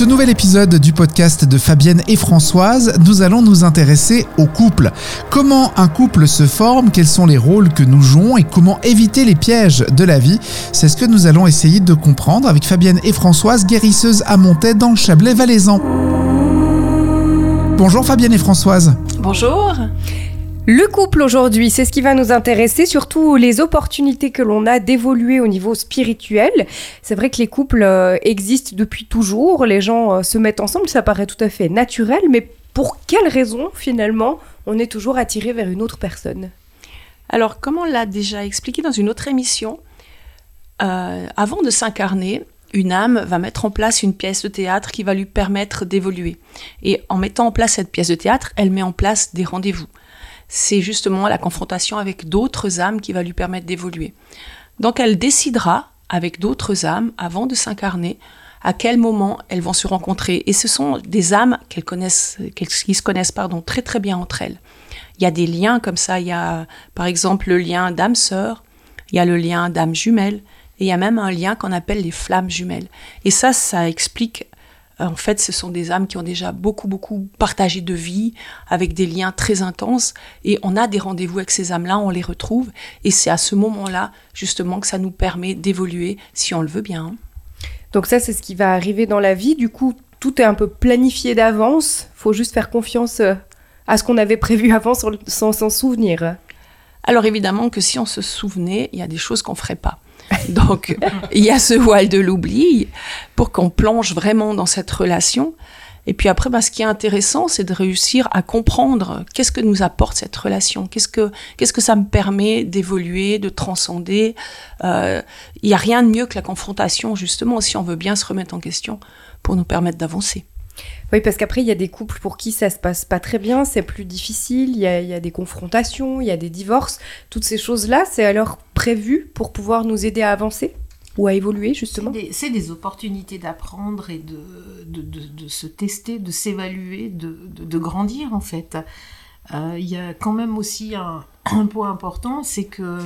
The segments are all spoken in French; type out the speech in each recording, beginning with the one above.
ce nouvel épisode du podcast de Fabienne et Françoise, nous allons nous intéresser au couple. Comment un couple se forme, quels sont les rôles que nous jouons et comment éviter les pièges de la vie. C'est ce que nous allons essayer de comprendre avec Fabienne et Françoise, guérisseuse à Montaix dans le Chablais valaisan. Bonjour Fabienne et Françoise. Bonjour. Le couple aujourd'hui, c'est ce qui va nous intéresser, surtout les opportunités que l'on a d'évoluer au niveau spirituel. C'est vrai que les couples euh, existent depuis toujours, les gens euh, se mettent ensemble, ça paraît tout à fait naturel, mais pour quelle raison finalement on est toujours attiré vers une autre personne? Alors, comme on l'a déjà expliqué dans une autre émission, euh, avant de s'incarner, une âme va mettre en place une pièce de théâtre qui va lui permettre d'évoluer. Et en mettant en place cette pièce de théâtre, elle met en place des rendez-vous c'est justement la confrontation avec d'autres âmes qui va lui permettre d'évoluer. Donc elle décidera avec d'autres âmes avant de s'incarner à quel moment elles vont se rencontrer. Et ce sont des âmes qu'elles connaissent, qui se connaissent pardon, très très bien entre elles. Il y a des liens comme ça. Il y a par exemple le lien d'âme-sœur, il y a le lien d'âme jumelle, et il y a même un lien qu'on appelle les flammes jumelles. Et ça, ça explique en fait, ce sont des âmes qui ont déjà beaucoup, beaucoup partagé de vie, avec des liens très intenses, et on a des rendez-vous avec ces âmes-là, on les retrouve, et c'est à ce moment-là, justement, que ça nous permet d'évoluer, si on le veut bien. Donc ça, c'est ce qui va arriver dans la vie. Du coup, tout est un peu planifié d'avance. Faut juste faire confiance euh, à ce qu'on avait prévu avant sans s'en souvenir. Alors évidemment que si on se souvenait, il y a des choses qu'on ferait pas. Donc, il y a ce voile de l'oubli pour qu'on plonge vraiment dans cette relation. Et puis après, bah, ce qui est intéressant, c'est de réussir à comprendre qu'est-ce que nous apporte cette relation, qu'est-ce que qu'est-ce que ça me permet d'évoluer, de transcender? Euh, il n'y a rien de mieux que la confrontation, justement, si on veut bien se remettre en question, pour nous permettre d'avancer. Oui, parce qu'après, il y a des couples pour qui ça se passe pas très bien, c'est plus difficile, il y, a, des confrontations, il y a des divorces. Toutes ces choses-là, c'est alors prévu pour pouvoir nous aider à avancer ou à évoluer, justement? C'est des, opportunités d'apprendre et de, de, se tester, de s'évaluer, de, grandir, en fait. Euh, il y a quand même aussi un point important, c'est que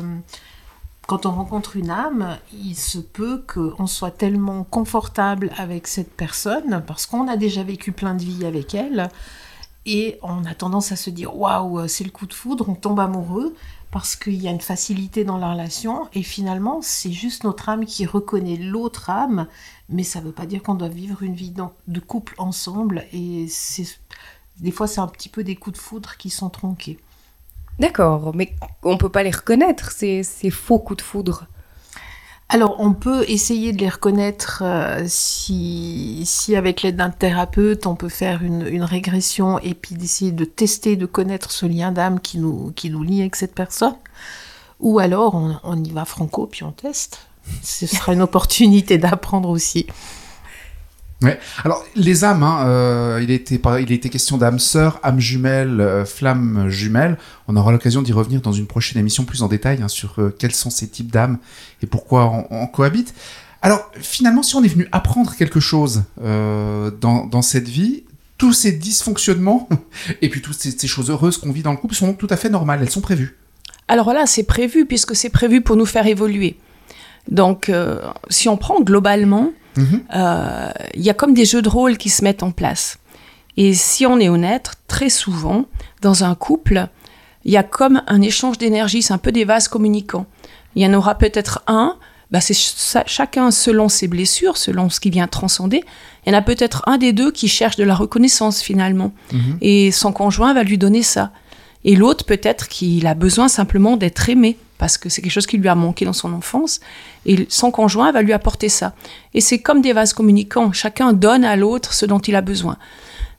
quand on rencontre une âme, il se peut qu'on soit tellement confortable avec cette personne parce qu'on a déjà vécu plein de vies avec elle et on a tendance à se dire waouh, c'est le coup de foudre, on tombe amoureux parce qu'il y a une facilité dans la relation et finalement c'est juste notre âme qui reconnaît l'autre âme, mais ça ne veut pas dire qu'on doit vivre une vie de couple ensemble et des fois c'est un petit peu des coups de foudre qui sont tronqués. D'accord, mais on peut pas les reconnaître, ces, faux coups de foudre. Alors, on peut essayer de les reconnaître euh, si, si, avec l'aide d'un thérapeute, on peut faire une, régression et puis d'essayer de tester, de connaître ce lien d'âme qui nous, qui nous lie avec cette personne. Ou alors, on, on y va franco, puis on teste. Ce sera une opportunité d'apprendre aussi. Alors, les âmes, hein, euh, il, était, question d'âme sœur, âme jumelle, euh, flamme jumelle. On aura l'occasion d'y revenir dans une prochaine émission plus en détail hein, sur euh, quels sont ces types d'âmes et pourquoi on, cohabite. Alors, finalement, si on est venu apprendre quelque chose dans, cette vie, tous ces dysfonctionnements et puis toutes ces, choses heureuses qu'on vit dans le couple sont tout à fait normales, elles sont prévues. Alors là, c'est prévu puisque c'est prévu pour nous faire évoluer. Donc, si on prend globalement, euh, il y a comme des jeux de rôle qui se mettent en place. Et si on est honnête, très souvent, dans un couple, il y a comme un échange d'énergie, c'est un peu des vases communicants. Il y en aura peut-être un, bah c'est chacun selon ses blessures, selon ce qui vient transcender. Il y en a peut-être un des deux qui cherche de la reconnaissance finalement. Mhm. Et son conjoint va lui donner ça. Et l'autre peut-être qu'il a besoin simplement d'être aimé parce que c'est quelque chose qui lui a manqué dans son enfance, et son conjoint va lui apporter ça. Et c'est comme des vases communicants, chacun donne à l'autre ce dont il a besoin.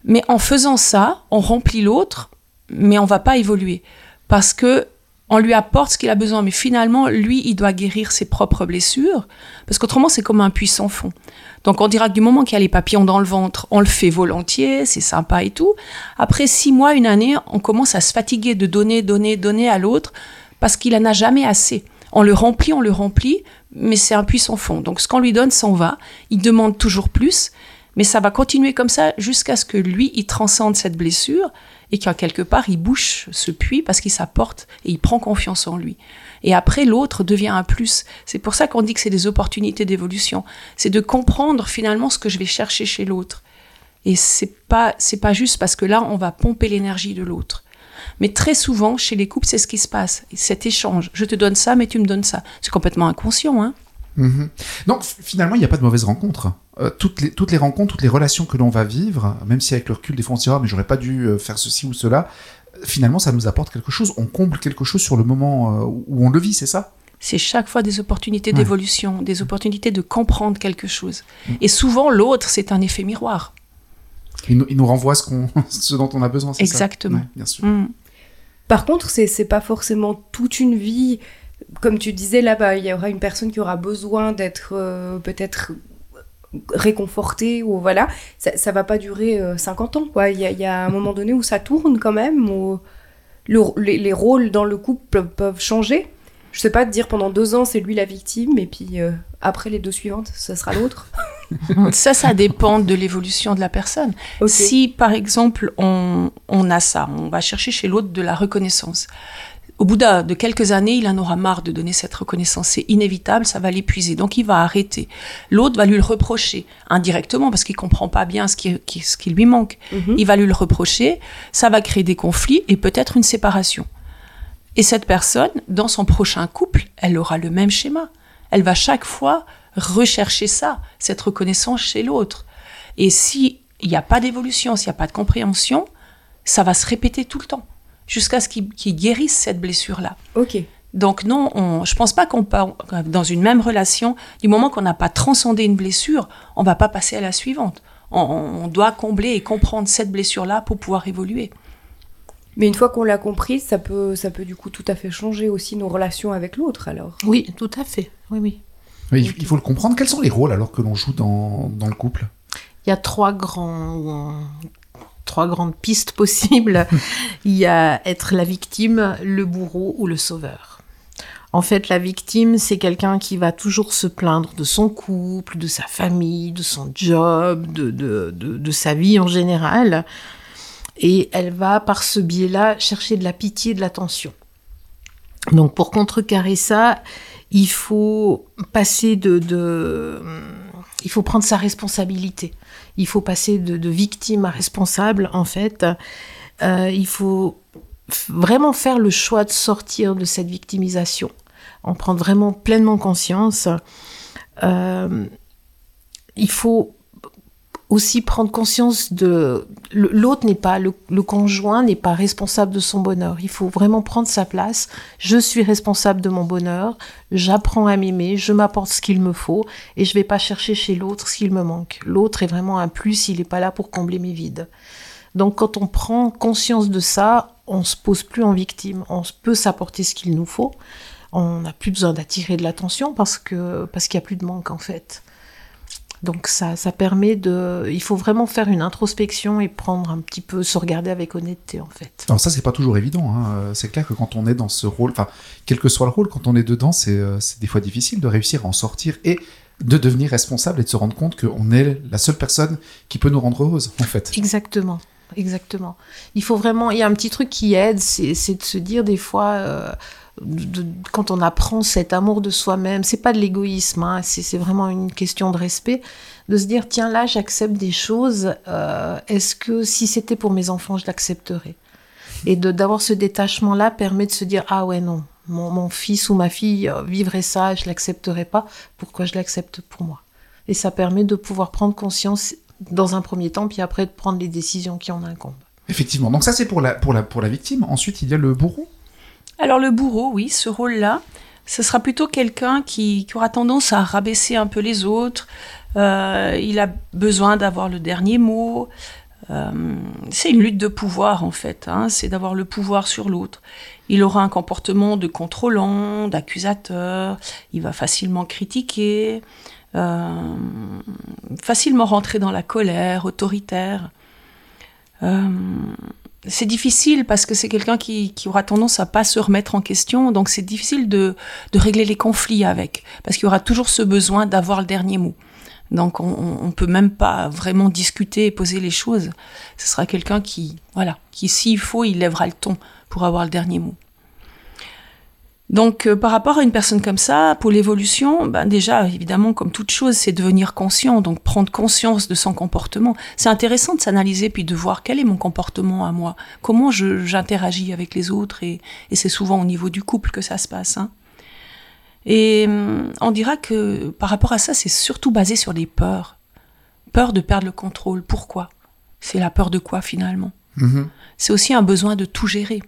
Mais en faisant ça, on remplit l'autre, mais on va pas évoluer, parce que on lui apporte ce qu'il a besoin, mais finalement, lui, il doit guérir ses propres blessures, parce qu'autrement, c'est comme un puits sans fond. Donc, on dira que du moment qu'il y a les papillons dans le ventre, on le fait volontiers, c'est sympa et tout. Après six mois, une année, on commence à se fatiguer de donner, donner, donner à l'autre, parce qu'il en a jamais assez. On le remplit, on le remplit, mais c'est un puissant fond. Donc ce qu'on lui donne s'en va, il demande toujours plus, mais ça va continuer comme ça jusqu'à ce que lui, il transcende cette blessure et qu'en quelque part, il bouche ce puits parce qu'il s'apporte et il prend confiance en lui. Et après, l'autre devient un plus. C'est pour ça qu'on dit que c'est des opportunités d'évolution. C'est de comprendre finalement ce que je vais chercher chez l'autre. Et c'est pas, c'est pas juste parce que là, on va pomper l'énergie de l'autre. Mais très souvent, chez les couples, c'est ce qui se passe. Cet échange. Je te donne ça, mais tu me donnes ça. C'est complètement inconscient, hein. Mhm. Donc finalement, il n'y a pas de mauvaise rencontre. Euh, toutes, les, toutes les rencontres, toutes les relations que l'on va vivre, même si avec le recul, des fois on se dit, ah, mais j'aurais pas dû euh, faire ceci ou cela, finalement, ça nous apporte quelque chose. On comble quelque chose sur le moment euh, où on le vit, c'est ça? C'est chaque fois des opportunités d'évolution, des opportunités de comprendre quelque chose. Mm. Et souvent, l'autre, c'est un effet miroir. Il nous, il nous renvoie ce, qu'on, ce dont on a besoin, c'est ça Exactement. bien sûr. Mm. Par contre, c'est, c'est pas forcément toute une vie. Comme tu disais là-bas, il y aura une personne qui aura besoin d'être euh, peut-être réconfortée ou voilà. Ça, ça va pas durer 50 euh, ans, quoi. Il y, y, a un moment donné où ça tourne quand même, où les, les rôles dans le couple peuvent changer je sais pas, dire pendant deux ans c'est lui la victime et puis euh, après les deux suivantes ça sera l'autre. ça, ça dépend de l'évolution de la personne. Si par exemple on, on, a ça, on va chercher chez l'autre de la reconnaissance. Au bout de quelques années, il en aura marre de donner cette reconnaissance. C'est inévitable, ça va l'épuiser. Donc il va arrêter. L'autre va lui le reprocher indirectement parce qu'il comprend pas bien ce qui, ce qui lui manque. Mhm. Il va lui le reprocher. Ça va créer des conflits et peut-être une séparation. Et cette personne, dans son prochain couple, elle aura le même schéma. Elle va chaque fois rechercher ça, cette reconnaissance chez l'autre. Et s'il n'y a pas d'évolution, s'il n'y a pas de compréhension, ça va se répéter tout le temps, jusqu'à ce qu'il guérisse cette blessure-là. Ok. Donc non, on, je pense pas qu'on peut, dans une même relation, du moment qu'on n'a pas transcendé une blessure, on va pas passer à la suivante. on doit combler et comprendre cette blessure-là pour pouvoir évoluer. Mais une fois qu'on l'a compris, ça peut, ça peut du coup tout à fait changer aussi nos relations avec l'autre alors? Oui, tout à fait. Oui, oui. Oui il faut le comprendre. Quels sont les rôles alors que l'on joue dans, dans, le couple? Il y a trois grands, trois grandes pistes possibles. il y a être la victime, le bourreau ou le sauveur. En fait, la victime, c'est quelqu'un qui va toujours se plaindre de son couple, de sa famille, de son job, de, de, de, de sa vie en général et elle va par ce biais-là chercher de la pitié, de l'attention. Donc pour contrecarrer ça, il faut passer de, il faut prendre sa responsabilité. Il faut passer de, victime à responsable en fait. Euh, il faut vraiment faire le choix de sortir de cette victimisation, en prendre vraiment pleinement conscience. Euh, il faut aussi prendre conscience de l'autre n'est pas le, conjoint n'est pas responsable de son bonheur. Il faut vraiment prendre sa place. Je suis responsable de mon bonheur. J'apprends à m'aimer. Je m'apporte ce qu'il me faut et je vais pas chercher chez l'autre ce qu'il me manque. L'autre est vraiment un plus. Il n'est pas là pour combler mes vides. Donc quand on prend conscience de ça, on se pose plus en victime. On peut s'apporter ce qu'il nous faut. On n'a plus besoin d'attirer de l'attention parce que parce qu'il y a plus de manque en fait. Donc ça, ça permet de... Il faut vraiment faire une introspection et prendre un petit peu, se regarder avec honnêteté en fait. Alors ça, c'est pas toujours évident. Hein. C'est clair que quand on est dans ce rôle, enfin, quel que soit le rôle, quand on est dedans, euh, c'est des fois difficile de réussir à en sortir et de devenir responsable et de se rendre compte qu'on est la seule personne qui peut nous rendre heureuse en fait. Exactement. Exactement. Il faut vraiment, il y a un petit truc qui aide, c'est de se dire des fois, euh, quand on apprend cet amour de soi-même, c'est pas de l'égoïsme, hein, c'est vraiment une question de respect, de se dire tiens là j'accepte des choses, euh, est-ce que si c'était pour mes enfants je l'accepterais? Et d'avoir ce détachement là permet de se dire ah ouais non, mon, fils ou ma fille euh, vivrait ça, je l'accepterais pas, pourquoi je l'accepte pour moi? Et ça permet de pouvoir prendre conscience dans un premier temps, puis après de prendre les décisions qui en incombent. Effectivement, donc ça c'est pour la, pour, la, pour la victime. Ensuite il y a le bourreau alors le bourreau, oui, ce rôle-là, ce sera plutôt quelqu'un qui, aura tendance à rabaisser un peu les autres. Euh, il a besoin d'avoir le dernier mot. Euh, c'est une lutte de pouvoir en fait, hein, c'est d'avoir le pouvoir sur l'autre. Il aura un comportement de contrôlant, d'accusateur, il va facilement critiquer, euh, facilement rentrer dans la colère, autoritaire c'est difficile parce que c'est quelqu'un qui, aura tendance à pas se remettre en question, donc c'est difficile de, régler les conflits avec, parce qu'il y aura toujours ce besoin d'avoir le dernier mot. Donc on, ne peut même pas vraiment discuter et poser les choses. Ce sera quelqu'un qui, voilà, qui s'il faut, il lèvera le ton pour avoir le dernier mot. Donc, euh, par rapport à une personne comme ça, pour l'évolution, ben déjà, évidemment, comme toute chose, c'est devenir conscient, donc prendre conscience de son comportement. C'est intéressant de s'analyser puis de voir quel est mon comportement à moi, comment j'interagis avec les autres, et, et c'est souvent au niveau du couple que ça se passe. Hein. Et hum, on dira que par rapport à ça, c'est surtout basé sur les peurs. Peur de perdre le contrôle. Pourquoi? C'est la peur de quoi finalement? Mm-hmm. C'est aussi un besoin de tout gérer.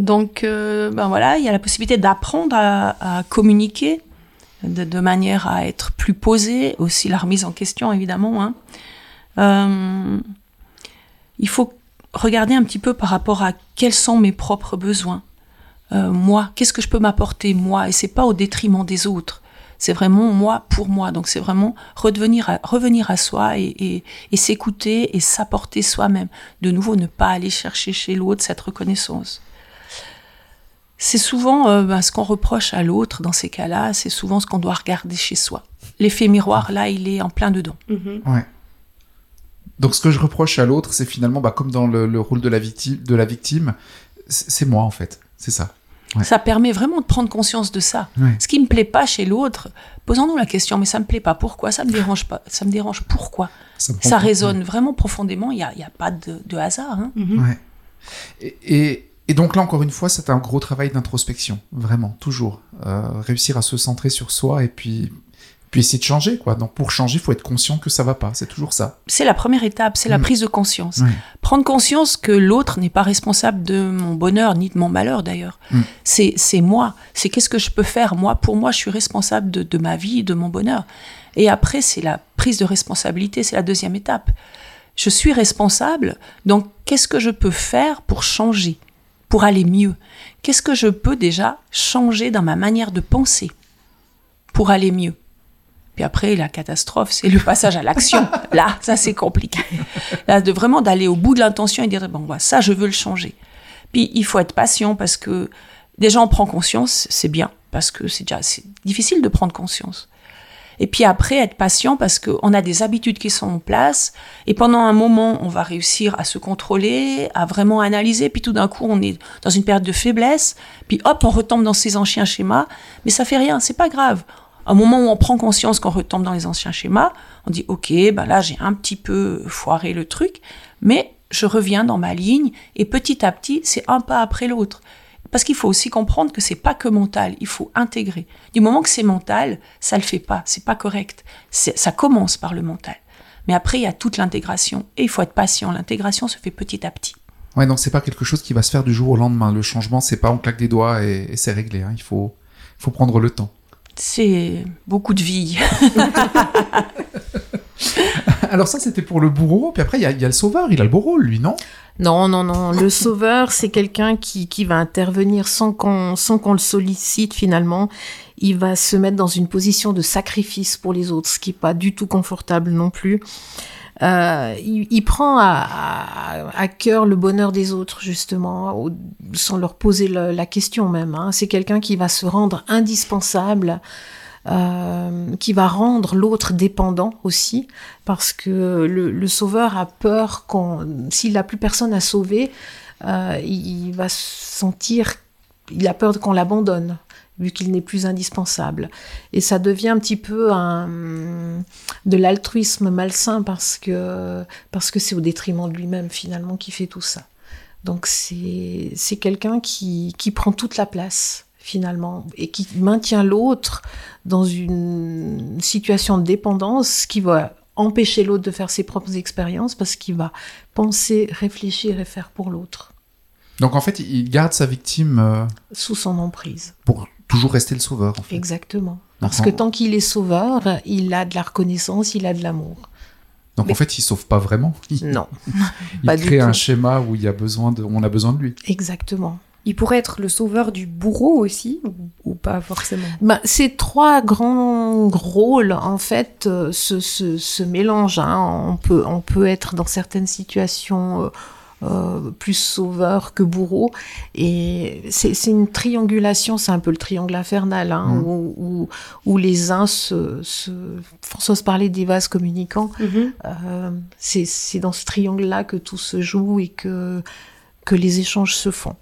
Donc, euh, ben voilà, il y a la possibilité d'apprendre à, communiquer de, manière à être plus posé, aussi la remise en question, évidemment. Hein. Euh, il faut regarder un petit peu par rapport à quels sont mes propres besoins. Euh, moi, qu'est-ce que je peux m'apporter moi? Et c'est pas au détriment des autres. C'est vraiment moi pour moi. Donc c'est vraiment redevenir revenir à soi et s'écouter et s'apporter soi-même. De nouveau, ne pas aller chercher chez l'autre cette reconnaissance c'est souvent euh, ben, ce qu'on reproche à l'autre dans ces cas-là, c'est souvent ce qu'on doit regarder chez soi. L'effet miroir, là, il est en plein dedans. Mhm. Ouais. Donc ce que je reproche à l'autre, c'est finalement, bah, comme dans le, rôle de la victime, de la victime, c'est moi en fait, c'est ça. Ça permet vraiment de prendre conscience de ça. Ce qui me plaît pas chez l'autre, posons-nous la question, mais ça me plaît pas. Pourquoi? Ça me dérange pas. Ça me dérange. Pourquoi? Ça, résonne vraiment profondément. Il n'y a, a, pas de, hasard. Hein. ouais. et et donc là, encore une fois, c'est un gros travail d'introspection, vraiment, toujours. Euh, réussir à se centrer sur soi et puis, puis essayer de changer, quoi. Donc pour changer, il faut être conscient que ça va pas, c'est toujours ça. C'est la première étape, c'est la mm. prise de conscience. Prendre conscience que l'autre n'est pas responsable de mon bonheur, ni de mon malheur d'ailleurs. Mm. C'est moi, c'est qu'est-ce que je peux faire, moi, pour moi, je suis responsable de, de ma vie, de mon bonheur. Et après, c'est la prise de responsabilité, c'est la deuxième étape. Je suis responsable, donc qu'est-ce que je peux faire pour changer? Pour aller mieux Qu'est-ce que je peux déjà changer dans ma manière de penser pour aller mieux? Puis après, la catastrophe, c'est le passage à l'action. Là, ça c'est compliqué. Là, de vraiment d'aller au bout de l'intention et dire bon, ça je veux le changer. Puis il faut être patient parce que déjà on prend conscience, c'est bien parce que c'est déjà difficile de prendre conscience. Et puis après, être patient parce qu'on a des habitudes qui sont en place. Et pendant un moment, on va réussir à se contrôler, à vraiment analyser. Puis tout d'un coup, on est dans une période de faiblesse. Puis hop, on retombe dans ces anciens schémas. Mais ça fait rien, c'est pas grave. Au moment où on prend conscience qu'on retombe dans les anciens schémas, on dit ok, ben là j'ai un petit peu foiré le truc, mais je reviens dans ma ligne et petit à petit, c'est un pas après l'autre. Parce qu'il faut aussi comprendre que c'est pas que mental, il faut intégrer. Du moment que c'est mental, ça le fait pas, c'est pas correct. Ça commence par le mental. Mais après, il y a toute l'intégration. Et il faut être patient. L'intégration se fait petit à petit. Ouais, donc c'est pas quelque chose qui va se faire du jour au lendemain. Le changement, c'est pas on claque des doigts et, c'est réglé. Hein. Il faut, faut prendre le temps. C'est beaucoup de vie. Alors ça, c'était pour le bourreau. Puis après, il y, y, a le sauveur. Il a le beau rôle, lui, non? Non, non, non. Le sauveur, c'est quelqu'un qui, qui va intervenir sans qu'on sans qu'on le sollicite finalement. Il va se mettre dans une position de sacrifice pour les autres, ce qui est pas du tout confortable non plus. Euh, il, prend à, à, cœur le bonheur des autres, justement, sans leur poser la question même. Hein. C'est quelqu'un qui va se rendre indispensable euh, qui va rendre l'autre dépendant aussi, parce que le, sauveur a peur qu'on, s'il n'a plus personne à sauver, euh, il va sentir, il a peur qu'on l'abandonne vu qu'il n'est plus indispensable. Et ça devient un petit peu de l'altruisme malsain parce que parce que c'est au détriment de lui-même finalement qui fait tout ça. Donc c'est c'est quelqu'un qui qui prend toute la place finalement, et qui maintient l'autre dans une situation de dépendance qui va empêcher l'autre de faire ses propres expériences parce qu'il va penser, réfléchir et faire pour l'autre. Donc en fait, il garde sa victime euh, sous son emprise. Pour toujours rester le sauveur. En fait. Exactement. Parce que tant qu'il est sauveur, il a de la reconnaissance, il a de l'amour. Donc en fait, il sauve pas vraiment. Non. il crée un schéma où il y a besoin de, on a besoin de lui. Exactement. Il pourrait être le sauveur du bourreau aussi, ou, pas forcément? Bah, Ces trois grands rôles, en fait, euh, se, se, mélangent. Hein. On, peut, on peut être dans certaines situations euh, euh, plus sauveur que bourreau. Et c'est une triangulation, c'est un peu le triangle infernal, hein, mmh. où, où, les uns se... se Françoise parlait des vases communicants. Mmh. c'est dans ce triangle-là que tout se joue et que, que les échanges se font.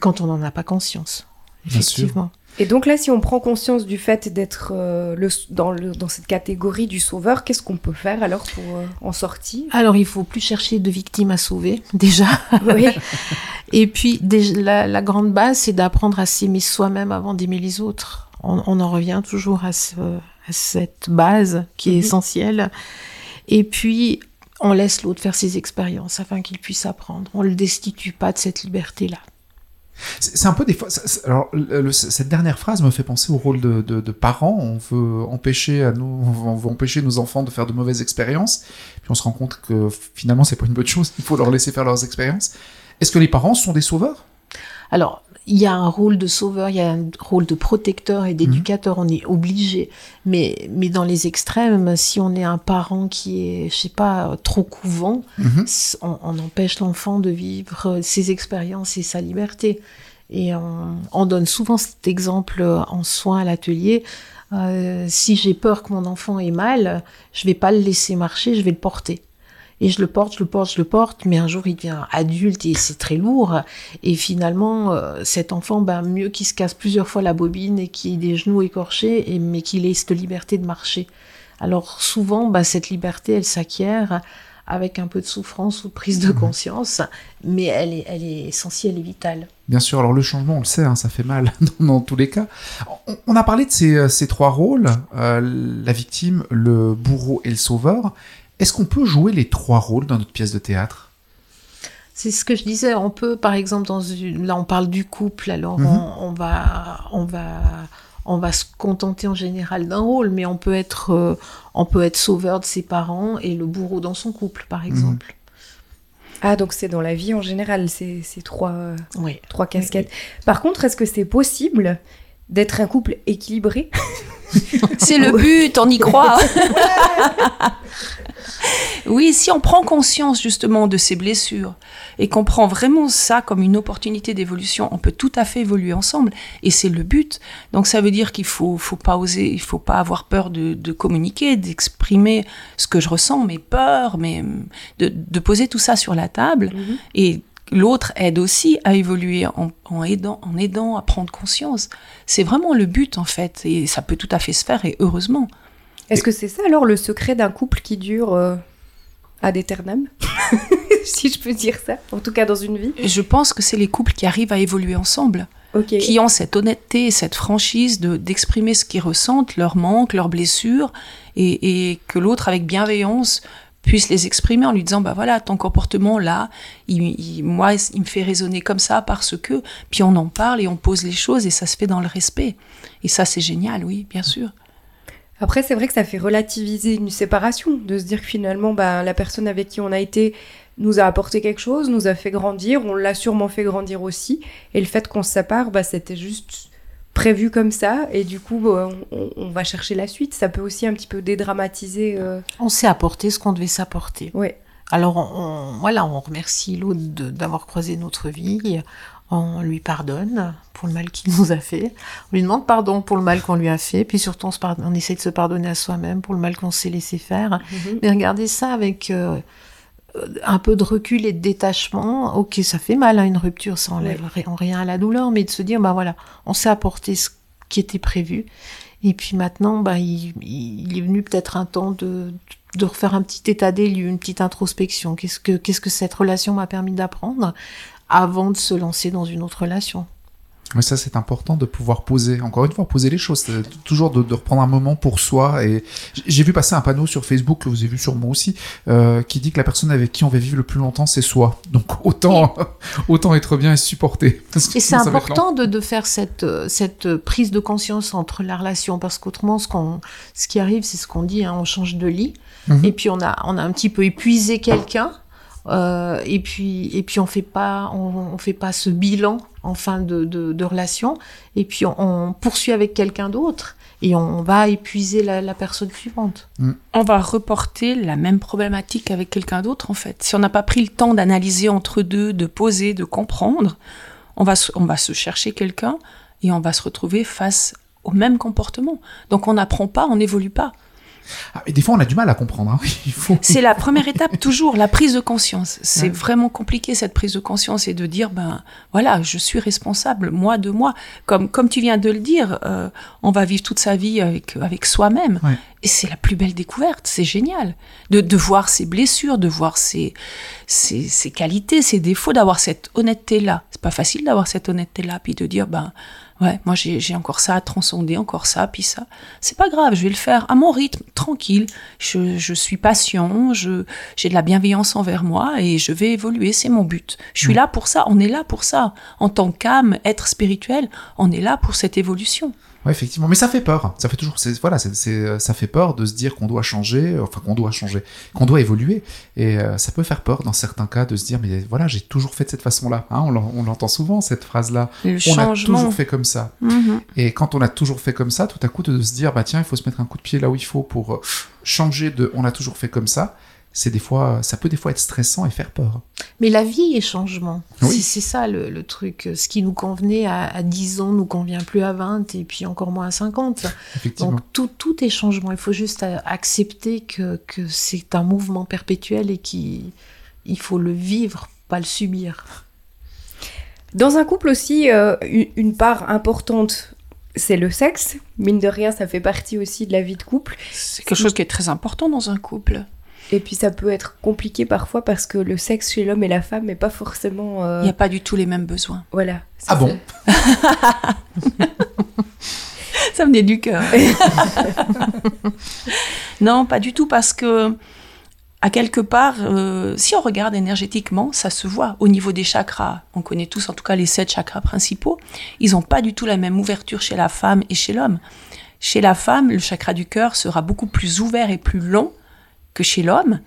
Quand on n'en a pas conscience. Effectivement. Et donc là, si on prend conscience du fait d'être euh, le, dans, le, dans cette catégorie du sauveur, qu'est-ce qu'on peut faire alors pour euh, en sortir? Alors, il faut plus chercher de victimes à sauver, déjà. Oui. Et puis, déjà, la, la grande base, c'est d'apprendre à s'aimer soi-même avant d'aimer les autres. On, on, en revient toujours à, ce, à cette base qui est -hmm. essentielle. Et puis, on laisse l'autre faire ses expériences afin qu'il puisse apprendre. On ne le destitue pas de cette liberté-là. C'est un peu des fois. Alors, cette dernière phrase me fait penser au rôle de, de, de, parents. On veut empêcher à nous, on veut empêcher nos enfants de faire de mauvaises expériences. Puis on se rend compte que finalement, c'est pas une bonne chose. Il faut leur laisser faire leurs expériences. Est-ce que les parents sont des sauveurs? Alors, il y a un rôle de sauveur, il y a un rôle de protecteur et d'éducateur, mmh. on est obligé. Mais, mais dans les extrêmes, si on est un parent qui est, je sais pas, trop couvent, mmh. on, on, empêche l'enfant de vivre ses expériences et sa liberté. Et on, on donne souvent cet exemple en soins à l'atelier. Euh, si j'ai peur que mon enfant ait mal, je vais pas le laisser marcher, je vais le porter et je le porte, je le porte, je le porte, mais un jour il devient adulte et c'est très lourd. Et finalement, euh, cet enfant, ben, mieux qu'il se casse plusieurs fois la bobine et qu'il ait des genoux écorchés, et, mais qu'il ait cette liberté de marcher. Alors souvent, ben, cette liberté, elle s'acquiert avec un peu de souffrance ou de prise de conscience, mais elle est, elle est essentielle et vitale. Bien sûr, alors le changement, on le sait, hein, ça fait mal dans, dans, tous les cas. On, on a parlé de ces, ces trois rôles, euh, la victime, le bourreau et le sauveur. Est-ce qu'on peut jouer les trois rôles dans notre pièce de théâtre? C'est ce que je disais. On peut, par exemple, dans une... là, on parle du couple. Alors, mm -hmm. on, on, va, on va, on va se contenter en général d'un rôle, mais on peut être, euh, on peut être sauveur de ses parents et le bourreau dans son couple, par exemple. Mm -hmm. Ah, donc c'est dans la vie en général, ces, ces trois, oui. trois casquettes. Oui. Par contre, est-ce que c'est possible d'être un couple équilibré? C'est le but, on y croit. oui, si on prend conscience justement de ces blessures et qu'on prend vraiment ça comme une opportunité d'évolution, on peut tout à fait évoluer ensemble et c'est le but. Donc ça veut dire qu'il faut, faut pas oser, il faut pas avoir peur de, de communiquer, d'exprimer ce que je ressens, mes peurs, mais de, de, poser tout ça sur la table mm -hmm. et l'autre aide aussi à évoluer en, en, aidant, en aidant à prendre conscience. C'est vraiment le but en fait, et ça peut tout à fait se faire et heureusement. Est-ce que c'est ça alors le secret d'un couple qui dure euh, ad aeternam Si je peux dire ça, en tout cas dans une vie. Je pense que c'est les couples qui arrivent à évoluer ensemble. Okay. qui ont cette honnêteté, cette franchise de d'exprimer ce qu'ils ressentent, leurs manques, leurs blessures, et, et que l'autre avec bienveillance puisse les exprimer en lui disant bah voilà ton comportement là il, il, moi il me fait raisonner comme ça parce que puis on en parle et on pose les choses et ça se fait dans le respect et ça c'est génial oui bien sûr après c'est vrai que ça fait relativiser une séparation de se dire que finalement bah, la personne avec qui on a été nous a apporté quelque chose nous a fait grandir on l'a sûrement fait grandir aussi. Et le fait qu'on se sépare bah, c'était juste prévu comme ça. Et du coup on, on, va chercher la suite. Ça peut aussi un petit peu dédramatiser euh... on s'est apporté ce qu'on devait s'apporter. Ouais. Alors on, voilà on remercie l'autre d'avoir croisé notre vie on lui pardonne pour le mal qu'il nous a fait on lui demande pardon pour le mal qu'on lui a fait puis surtout on, se pardonne, on essaie de se pardonner à soi-même pour le mal qu'on s'est laissé faire -hmm. mais regardez ça avec euh, un peu de recul et de détachement, ok, ça fait mal à hein, une rupture, ça enlève oui. rien à la douleur, mais de se dire, bah voilà, on s'est apporté ce qui était prévu. Et puis maintenant, bah, il, il est venu peut-être un temps de, de refaire un petit état des lieux, une petite introspection. Qu'est-ce que, qu'est-ce que cette relation m'a permis d'apprendre? Avant de se lancer dans une autre relation mais ça, c'est important de pouvoir poser, encore une fois, poser les choses, toujours de, de, reprendre un moment pour soi. Et j'ai vu passer un panneau sur Facebook que vous avez vu sur moi aussi, euh, qui dit que la personne avec qui on va vivre le plus longtemps, c'est soi. Donc autant, et... autant être bien et supporter. Et c'est important de, de, faire cette, cette prise de conscience entre la relation, parce qu'autrement, ce, qu'on, ce qui arrive, c'est ce qu'on dit, hein, on change de lit, mm -hmm. et puis on a, on a un petit peu épuisé quelqu'un. Euh, et puis et puis on fait pas on, fait pas ce bilan en fin de, de, relation et puis on, poursuit avec quelqu'un d'autre et on va épuiser la, la personne suivante. Mm. On va reporter la même problématique avec quelqu'un d'autre en fait. Si on n'a pas pris le temps d'analyser entre deux, de poser, de comprendre, on va on va se chercher quelqu'un et on va se retrouver face au même comportement. Donc on n'apprend pas, on n'évolue pas. Ah, et des fois, on a du mal à comprendre. Hein. Il faut... C'est la première étape, toujours, la prise de conscience. C'est vraiment compliqué, cette prise de conscience, et de dire, ben voilà, je suis responsable, moi, de moi. Comme, comme tu viens de le dire, euh, on va vivre toute sa vie avec, avec soi-même. Et c'est la plus belle découverte, c'est génial. De, de voir ses blessures, de voir ses, ses, ses qualités, ses défauts, d'avoir cette honnêteté-là. C'est pas facile d'avoir cette honnêteté-là, puis de dire, ben Ouais, moi j'ai encore ça à transcender, encore ça, puis ça. C'est pas grave, je vais le faire à mon rythme, tranquille. Je, je suis patient, j'ai de la bienveillance envers moi et je vais évoluer, c'est mon but. Je suis mm. là pour ça, on est là pour ça. En tant qu'âme, être spirituel, on est là pour cette évolution. Oui, effectivement. Mais ça fait peur. Ça fait toujours, voilà, c'est, ça fait peur de se dire qu'on doit changer, enfin qu'on doit changer, qu'on doit évoluer. Et euh, ça peut faire peur dans certains cas de se dire, mais voilà, j'ai toujours fait de cette façon-là. Hein, on l'entend souvent cette phrase-là. on a toujours fait comme ça. Mm-hmm. Et quand on a toujours fait comme ça, tout à coup de se dire, bah tiens, il faut se mettre un coup de pied là où il faut pour euh, changer de, on a toujours fait comme ça c'est des fois, ça peut des fois être stressant et faire peur. Mais la vie est changement. C'est ça le, truc. Ce qui nous convenait à, 10 ans nous convient plus à 20 et puis encore moins à 50. Donc tout, tout est changement. Il faut juste accepter que, que c'est un mouvement perpétuel et qu'il faut le vivre, pas le subir. Dans un couple aussi, euh, une part importante c'est le sexe. Mine de rien, ça fait partie aussi de la vie de couple. C'est quelque chose qui est très important dans un couple. Et puis ça peut être compliqué parfois parce que le sexe chez l'homme et la femme n'est pas forcément. Euh, Il n'y a pas du tout les mêmes besoins. Voilà. Ah bon Ça venait du cœur. non, pas du tout parce que à quelque part, euh, si on regarde énergétiquement, ça se voit au niveau des chakras. On connaît tous en tout cas les sept chakras principaux. Ils n'ont pas du tout la même ouverture chez la femme et chez l'homme. Chez la femme, le chakra du cœur sera beaucoup plus ouvert et plus long que chez l'homme.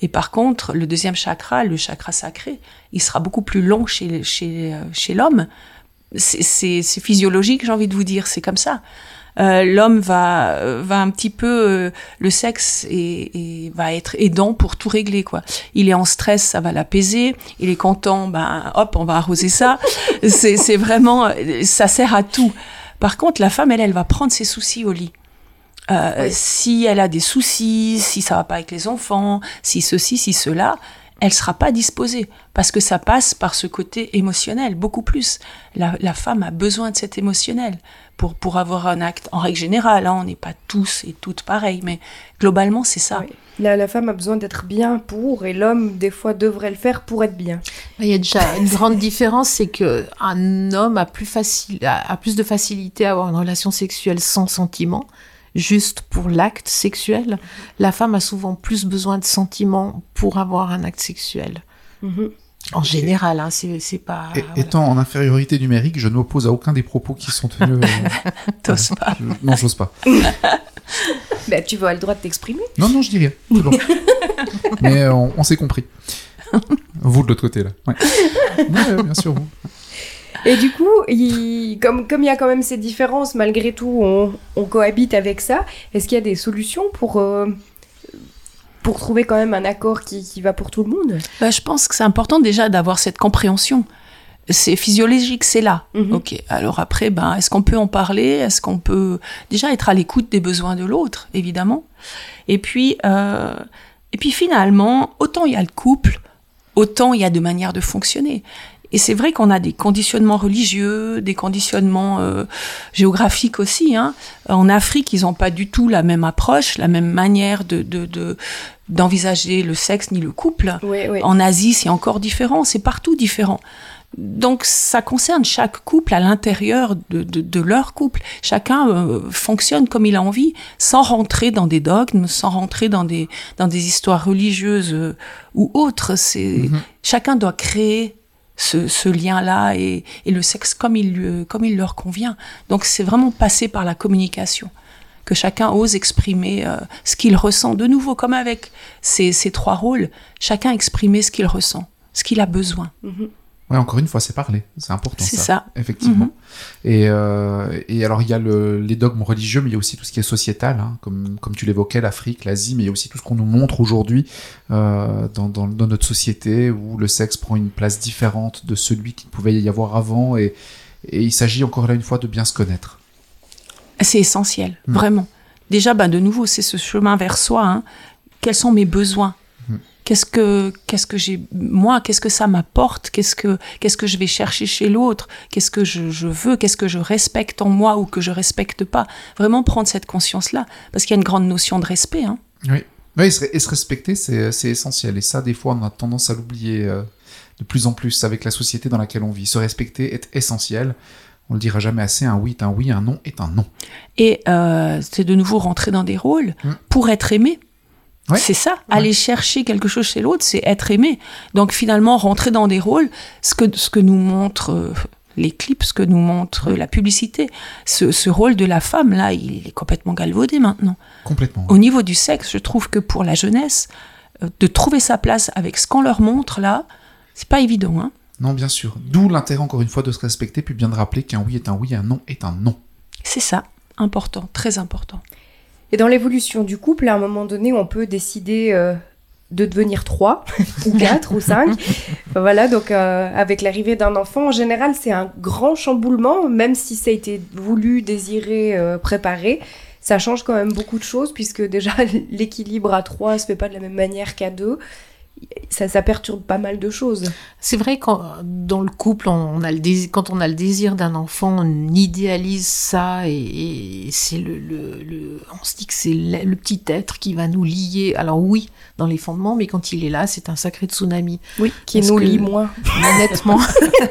Et par contre, le deuxième chakra, le chakra sacré, il sera beaucoup plus long chez, chez, euh, chez l'homme. C'est physiologique, j'ai envie de vous dire, c'est comme ça. Euh, l'homme va va un petit peu euh, le sexe et, et, va être aidant pour tout régler quoi. Il est en stress, ça va l'apaiser. Il est content, ben hop, on va arroser ça. c'est vraiment ça sert à tout. Par contre, la femme, elle, elle va prendre ses soucis au lit. Euh, si elle a des soucis, si ça va pas avec les enfants, si ceci, si cela, elle sera pas disposée parce que ça passe par ce côté émotionnel beaucoup plus. La, femme a besoin de cet émotionnel pour pour avoir un acte. En règle générale, hein, on n'est pas tous et toutes pareils, mais globalement c'est ça. La, femme a besoin d'être bien pour et l'homme des fois devrait le faire pour être bien. Il y a déjà une grande différence, c'est que un homme a plus facile a plus de facilité à avoir une relation sexuelle sans sentiment juste pour l'acte sexuel. La femme a souvent plus besoin de sentiments pour avoir un acte sexuel. Mhm. En général, hein, c'est pas. Étant en infériorité numérique, je n'oppose à aucun des propos qui sont tenus. Euh, T'oses pas. non, j'ose pas. bah, tu vas le droit de t'exprimer. Non, non, je dis rien. Bon. Mais euh, on, s'est compris. Vous de l'autre côté là. Ouais. bien sûr. Vous. Et du coup, il, comme, comme il y a quand même ces différences, malgré tout, on, on cohabite avec ça. Est-ce qu'il y a des solutions pour, euh, pour trouver quand même un accord qui, qui va pour tout le monde? Bah, Je pense que c'est important déjà d'avoir cette compréhension. C'est physiologique, c'est là. Mhm. Ok. Alors après, ben, est-ce qu'on peut en parler? Est-ce qu'on peut déjà être à l'écoute des besoins de l'autre, évidemment? Et puis, euh, et puis finalement, autant il y a le couple, autant il y a de manières de fonctionner. Et c'est vrai qu'on a des conditionnements religieux, des conditionnements euh, géographiques aussi. Hein. En Afrique, ils n'ont pas du tout la même approche, la même manière de, de, d'envisager le sexe ni le couple. En Asie, c'est encore différent, c'est partout différent. Donc ça concerne chaque couple à l'intérieur de, de, de, leur couple. Chacun euh, fonctionne comme il a envie, sans rentrer dans des dogmes, sans rentrer dans des, dans des histoires religieuses euh, ou autres. C'est mm-hmm. Chacun doit créer ce, lien-là et, le sexe comme il, comme il leur convient. Donc c'est vraiment passer par la communication, que chacun ose exprimer euh, ce qu'il ressent. De nouveau, comme avec ces, trois rôles, chacun exprimer ce qu'il ressent, ce qu'il a besoin. Mm-hmm encore une fois, c'est parler. C'est important. C'est ça. Effectivement. Mhm. Et, euh, et, alors, il y a le, les dogmes religieux, mais il y a aussi tout ce qui est sociétal, hein, comme, comme tu l'évoquais, l'Afrique, l'Asie, mais il y a aussi tout ce qu'on nous montre aujourd'hui euh, dans, dans, dans, notre société où le sexe prend une place différente de celui qu'il pouvait y avoir avant. Et, et il s'agit encore là une fois de bien se connaître. C'est essentiel, mm. vraiment déjà, ben, de nouveau, c'est ce chemin vers soi. Hein. Quels sont mes besoins? Qu'est-ce que qu'est-ce que j'ai moi Qu'est-ce que ça m'apporte? Qu'est-ce que qu'est-ce que je vais chercher chez l'autre? Qu'est-ce que je, veux? Qu'est-ce que je respecte en moi ou que je respecte pas? Vraiment prendre cette conscience-là, parce qu'il y a une grande notion de respect. Hein. Oui. Oui, et se respecter, c'est essentiel. Et ça, des fois, on a tendance à l'oublier euh, de plus en plus avec la société dans laquelle on vit. Se respecter est essentiel. On le dira jamais assez, un oui est un oui, un non est un non. Et euh, c'est de nouveau rentrer dans des rôles mm. pour être aimé. C'est ça, aller chercher quelque chose chez l'autre, c'est être aimé. Donc finalement, rentrer dans des rôles, ce que, ce que nous montre euh, les clips, ce que nous montre la publicité, ce, rôle de la femme, là, il est complètement galvaudé maintenant. Complètement. Au niveau du sexe, je trouve que pour la jeunesse, euh, de trouver sa place avec ce qu'on leur montre là, c'est pas évident. Hein non, bien sûr. D'où l'intérêt, encore une fois, de se respecter, puis bien de rappeler qu'un oui est un oui, un non est un non. C'est ça, important, très important. Et dans l'évolution du couple, à un moment donné, on peut décider euh, de devenir trois, ou quatre, ou cinq. voilà, donc euh, avec l'arrivée d'un enfant, en général, c'est un grand chamboulement, même si ça a été voulu, désiré, euh, préparé. Ça change quand même beaucoup de choses, puisque déjà, l'équilibre à trois se fait pas de la même manière qu'à deux ça, perturbe pas mal de choses. C'est vrai que dans le couple, on, a le désir, quand on a le désir d'un enfant, on idéalise ça et, c'est le, le, on se dit que c'est le, petit être qui va nous lier. Alors oui, dans les fondements, mais quand il est là, c'est un sacré tsunami. Oui, qui nous lie moins. Honnêtement,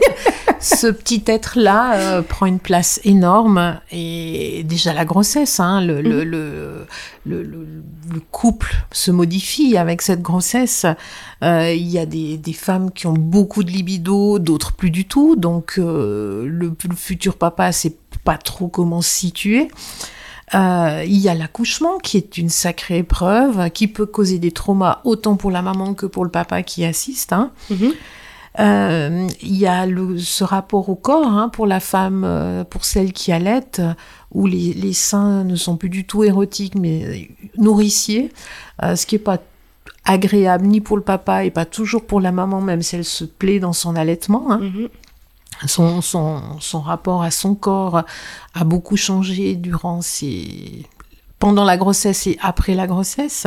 ce petit être-là euh, prend une place énorme et déjà la grossesse, hein, le, le, le, le, couple se modifie avec cette grossesse. Euh, il y a des, des, femmes qui ont beaucoup de libido, d'autres plus du tout. Donc euh, le, futur papa sait pas trop comment se situer. Euh, il y a l'accouchement qui est une sacrée épreuve, qui peut causer des traumas autant pour la maman que pour le papa qui assiste. Hein. Mm-hmm. Euh, il y a le, ce rapport au corps hein, pour la femme, euh, pour celle qui allait, où les, les, seins ne sont plus du tout érotiques mais nourriciers, euh, ce qui est pas agréable ni pour le papa et pas toujours pour la maman, même si elle se plaît dans son allaitement. Hein. Mm-hmm. Son, son, son, rapport à son corps a beaucoup changé durant ses... pendant la grossesse et après la grossesse.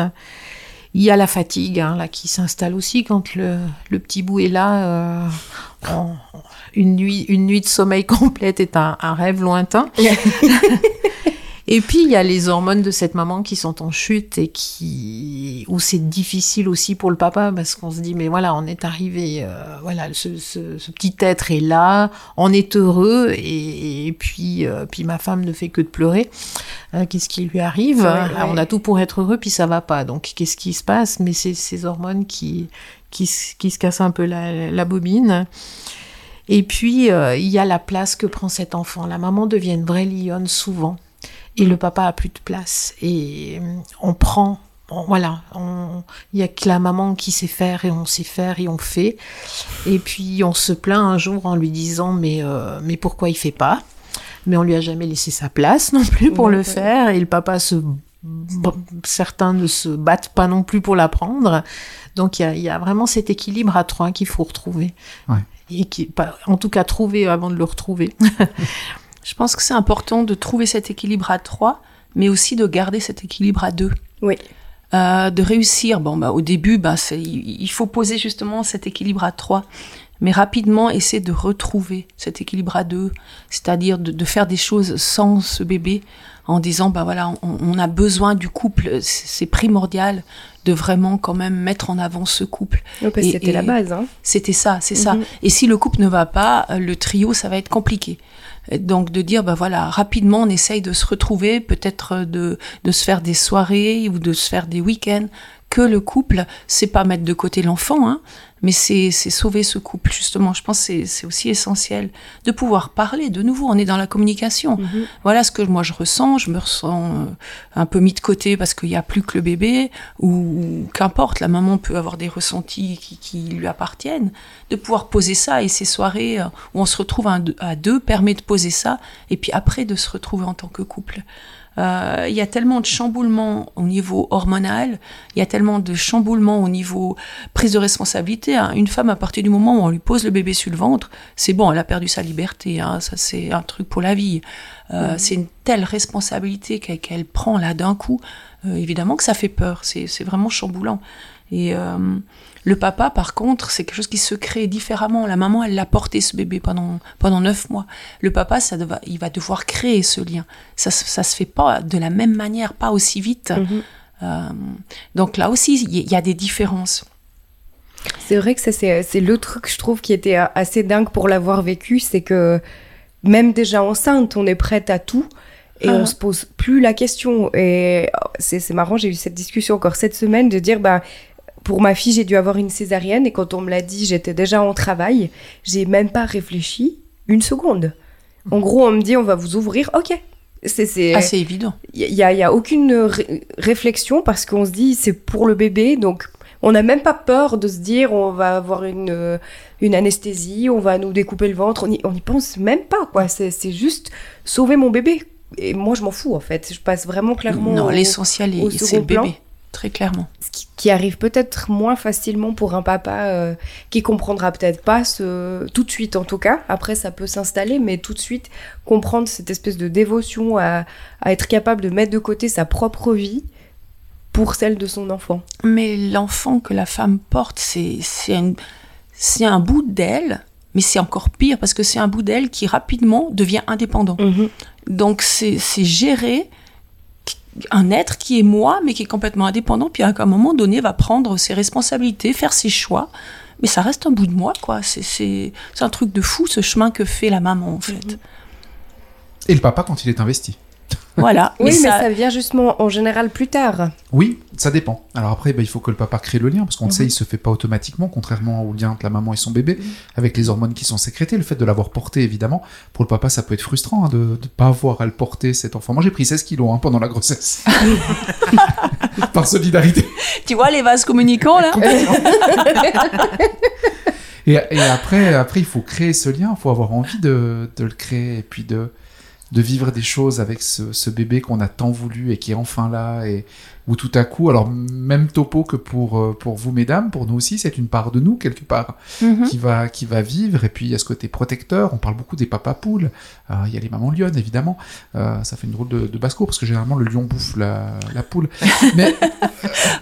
Il y a la fatigue hein, là, qui s'installe aussi quand le, petit bout est là. Euh, une, nuit, une nuit de sommeil complète est un rêve lointain. Et puis il y a les hormones de cette maman qui sont en chute et qui où c'est difficile aussi pour le papa parce qu'on se dit mais voilà on est arrivé euh, voilà ce, ce, ce, petit être est là on est heureux et, et puis euh, puis ma femme ne fait que de pleurer. Euh, qu'est-ce qui lui arrive on a tout pour être heureux puis ça va pas. Donc qu'est-ce qui se passe? Mais c'est ces hormones qui qui, qui se cassent un peu la, la bobine et puis, il y a la place que prend cet enfant. La maman devient une vraie lionne souvent et le papa a plus de place. Et euh, on prend, voilà, il y a que la maman qui sait faire et on sait faire et on fait. Et puis on se plaint un jour en lui disant mais euh, mais pourquoi il fait pas? Mais on lui a jamais laissé sa place non plus pour le faire et le papa se certains ne se battent pas non plus pour l'apprendre. Donc il y, y a, vraiment cet équilibre à trois qu'il faut retrouver. Ouais. Et qui, en tout cas, trouver avant de le retrouver. Je pense que c'est important de trouver cet équilibre à trois, mais aussi de garder cet équilibre à deux. Oui. Euh, de réussir. Bon, bah, au début, bah, il faut poser justement cet équilibre à trois, mais rapidement essayer de retrouver cet équilibre à deux, c'est-à-dire de, de, faire des choses sans ce bébé, en disant bah voilà, on, on a besoin du couple, c'est primordial de vraiment quand même mettre en avant ce couple. c'était la base. Hein. C'était ça, c'est ça. Mhm. Et si le couple ne va pas, le trio, ça va être compliqué. Donc de dire, bah voilà, rapidement, on essaye de se retrouver, peut-être de, de se faire des soirées ou de se faire des week-ends, que le couple, c'est pas mettre de côté l'enfant, hein, mais c'est sauver ce couple, justement. Je pense que c'est aussi essentiel de pouvoir parler. De nouveau, on est dans la communication. Mhm. Voilà ce que moi je ressens. Je me ressens euh, un peu mis de côté parce qu'il n'y a plus que le bébé, ou, qu'importe, la maman peut avoir des ressentis qui, lui appartiennent. De pouvoir poser ça et ces soirées euh, où on se retrouve à deux permet de poser ça, et puis après de se retrouver en tant que couple. Euh, il y a tellement de chamboulements au niveau hormonal, il y a tellement de chamboulements au niveau prise de responsabilité hein, une femme, à partir du moment où on lui pose le bébé sur le ventre, c'est bon, elle a perdu sa liberté. Hein, ça, c'est un truc pour la vie. Euh, Mhm. C'est une telle responsabilité qu'elle prend là d'un coup. Euh, évidemment que ça fait peur. C'est vraiment chamboulant. Et le papa, par contre, c'est quelque chose qui se crée différemment. La maman, elle l'a porté ce bébé pendant pendant neuf mois. Le papa, ça deva- il va devoir créer ce lien. Ça, ça se fait pas de la même manière, pas aussi vite. Mhm. Euh, donc là aussi, il y, a des différences. C'est vrai que ça, c'est c'est le truc, je trouve, qui était assez dingue pour l'avoir vécu, c'est que même déjà enceinte, on est prête à tout et Ah. on se pose plus la question. Et oh, c'est c'est marrant, j'ai eu cette discussion encore cette semaine de dire, bah, pour ma fille, j'ai dû avoir une césarienne et quand on me l'a dit, j'étais déjà en travail, j'ai même pas réfléchi une seconde. En gros, on me dit, on va vous ouvrir, ok. C'est c'est- Ah, évident. il n'y a, y a aucune ré- réflexion parce qu'on se dit c'est pour le bébé, donc on n'a même pas peur de se dire on va avoir une, euh, une anesthésie, on va nous découper le ventre, on y, on y pense même pas, quoi. C'est juste sauver mon bébé. Et moi, je m'en fous, en fait. Je passe vraiment clairement non, l'essentiel, c'est le bébé. Très clairement. ce qui, qui arrive peut-être moins facilement pour un papa euh, qui comprendra peut-être pas ce, tout de suite en tout cas. Après, ça peut s'installer, mais tout de suite comprendre cette espèce de dévotion à, à être capable de mettre de côté sa propre vie pour celle de son enfant. Mais l'enfant que la femme porte, c'est c'est un, bout d'elle, mais c'est encore pire parce que c'est un bout d'elle qui rapidement devient indépendant. Donc c'est c'est gérer un être qui est moi, mais qui est complètement indépendant, puis à un moment donné va prendre ses responsabilités, faire ses choix. Mais ça reste un bout de moi, quoi. C'est- un truc de fou, ce chemin que fait la maman, en fait. Et le papa quand il est investi? Voilà. Oui, mais ça- ça... vient justement en général plus tard. Oui, ça dépend. Alors après, bah, il faut que le papa crée le lien, parce qu'on le Mhm. sait, il se fait pas automatiquement, contrairement au lien entre la maman et son bébé, avec les hormones qui sont sécrétées. Le fait de l'avoir porté, évidemment, pour le papa, ça peut être frustrant hein, de ne pas avoir à le porter, cet enfant. Moi, j'ai pris 16 kilos hein, pendant la grossesse. Par solidarité. Tu vois les vases communicants, là Et, et après, après, il faut créer ce lien, il faut avoir envie de, de le créer, et puis de, de vivre des choses avec ce, ce bébé qu'on a tant voulu et qui est enfin là, et où tout à coup, alors même topo que pour, euh, pour vous, mesdames, pour nous aussi, c'est une part de nous, quelque part, Mhm. qui, va, qui va vivre, et puis il y a ce côté protecteur, on parle beaucoup des papas poules, Euh, il y a les mamans lionnes, évidemment, Euh, ça fait une drôle de, de basse-cour, parce que généralement, le lion bouffe la, la poule. Mais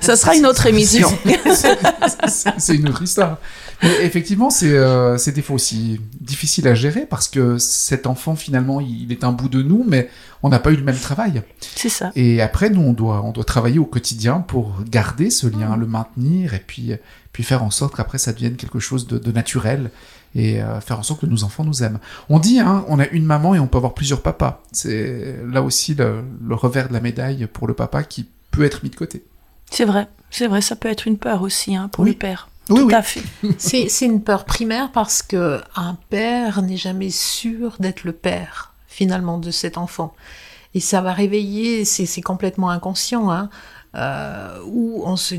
Ça sera une autre émission. c'est une autre histoire. Mais effectivement, c'est euh, c'est des fois aussi difficile à gérer parce que cet enfant, finalement, il est un bout de nous, mais on n'a pas eu le même travail. C'est ça. Et après, nous, on doit, on doit travailler au quotidien pour garder ce lien, le maintenir, et puis, puis faire en sorte qu'après, ça devienne quelque chose de, de naturel et euh, faire en sorte que nos enfants nous aiment. On dit, hein, on a une maman et on peut avoir plusieurs papas. C'est là aussi le, le revers de la médaille pour le papa qui peut être mis de côté. C'est vrai, c'est vrai, ça peut être une peur aussi hein, pour Oui. le père. Oui, Tout oui. à fait. C'est c'est une peur primaire parce que un père n'est jamais sûr d'être le père finalement de cet enfant. Et ça va réveiller, c'est complètement inconscient, hein, euh, où on, se,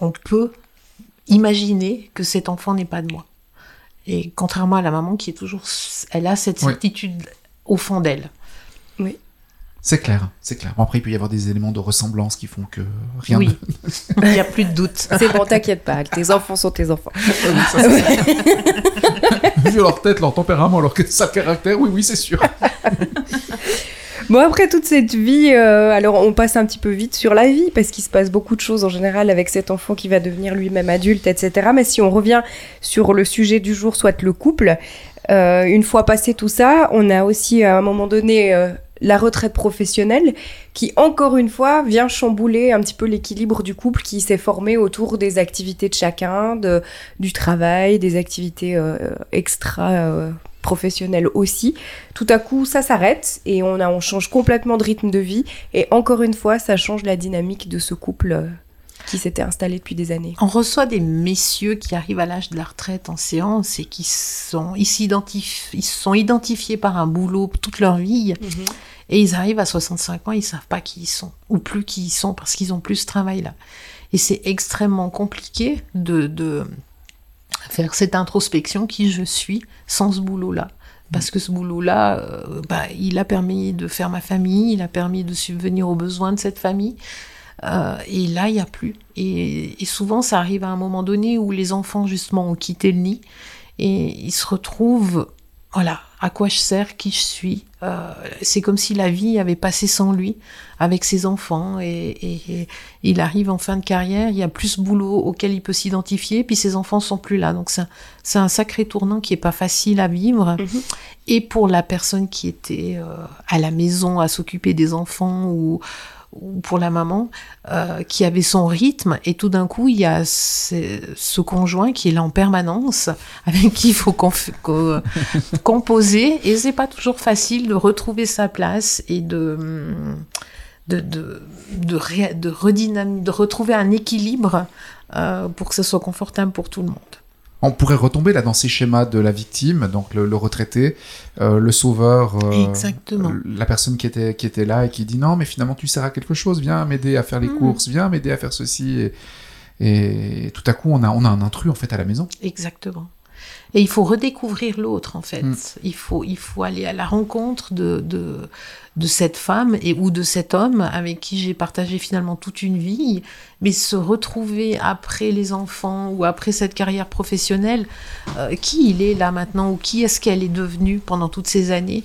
on peut imaginer que cet enfant n'est pas de moi. Et contrairement à la maman qui est toujours, elle a cette Oui. certitude au fond d'elle. C'est clair, c'est clair. Bon, après, il peut y avoir des éléments de ressemblance qui font que rien Oui, il n'y a plus de doute. C'est bon, t'inquiète pas, tes enfants sont tes enfants. ne... Leur tête, leur tempérament, leur sale caractère, oui, oui, c'est sûr. Bon, après toute cette vie, euh, alors on passe un petit peu vite sur la vie, parce qu'il se passe beaucoup de choses en général avec cet enfant qui va devenir lui-même adulte, etc. Mais si on revient sur le sujet du jour, soit le couple, euh, une fois passé tout ça, on a aussi à un moment donné euh, la retraite professionnelle qui, encore une fois, vient chambouler un petit peu l'équilibre du couple qui s'est formé autour des activités de chacun, de, du travail, des activités euh, extra euh, professionnelles aussi. Tout à coup, ça s'arrête et on, a, on change complètement de rythme de vie. Et encore une fois, ça change la dynamique de ce couple euh, qui s'était installé depuis des années. On reçoit des messieurs qui arrivent à l'âge de la retraite en séance et qui sont, ils ils sont identifiés par un boulot toute leur vie. Et ils arrivent à 65 ans, ils savent pas qui ils sont, ou plus qui ils sont, parce qu'ils ont plus ce travail-là. Et c'est extrêmement compliqué de, de faire cette introspection qui je suis sans ce boulot-là. Parce que ce boulot-là, euh, bah, il a permis de faire ma famille, il a permis de subvenir aux besoins de cette famille. Euh, et là, il n'y a plus. Et, et, souvent, ça arrive à un moment donné où les enfants, justement, ont quitté le nid et ils se retrouvent, voilà, à quoi je sers, qui je suis. Euh, c'est comme si la vie avait passé sans lui, avec ses enfants, et, il arrive en fin de carrière, il y a plus de boulot auquel il peut s'identifier, puis ses enfants sont plus là. Donc c'est un, sacré tournant qui est pas facile à vivre. Mhm. Et pour la personne qui était euh, à la maison à s'occuper des enfants ou ou pour la maman euh, qui avait son rythme et tout d'un coup il y a ce, conjoint qui est là en permanence avec qui il faut composer et c'est pas toujours facile de retrouver sa place et de de de de, de, de retrouver un équilibre euh, pour que ce soit confortable pour tout le monde on pourrait retomber là dans ces schémas de la victime, donc le, retraité, euh, le sauveur, euh, Exactement. la personne qui était, qui était là et qui dit non, mais finalement tu sers à quelque chose, viens m'aider à faire les hmm. courses, viens m'aider à faire ceci. Et, tout à coup, on a, on a un intrus en fait à la maison. Exactement. Et il faut redécouvrir l'autre, en fait. Hmm. Il, faut, il faut aller à la rencontre de, de, de, cette femme et, ou de cet homme avec qui j'ai partagé finalement toute une vie, mais se retrouver après les enfants ou après cette carrière professionnelle, euh, qui il est là maintenant ou qui est-ce qu'elle est devenue pendant toutes ces années,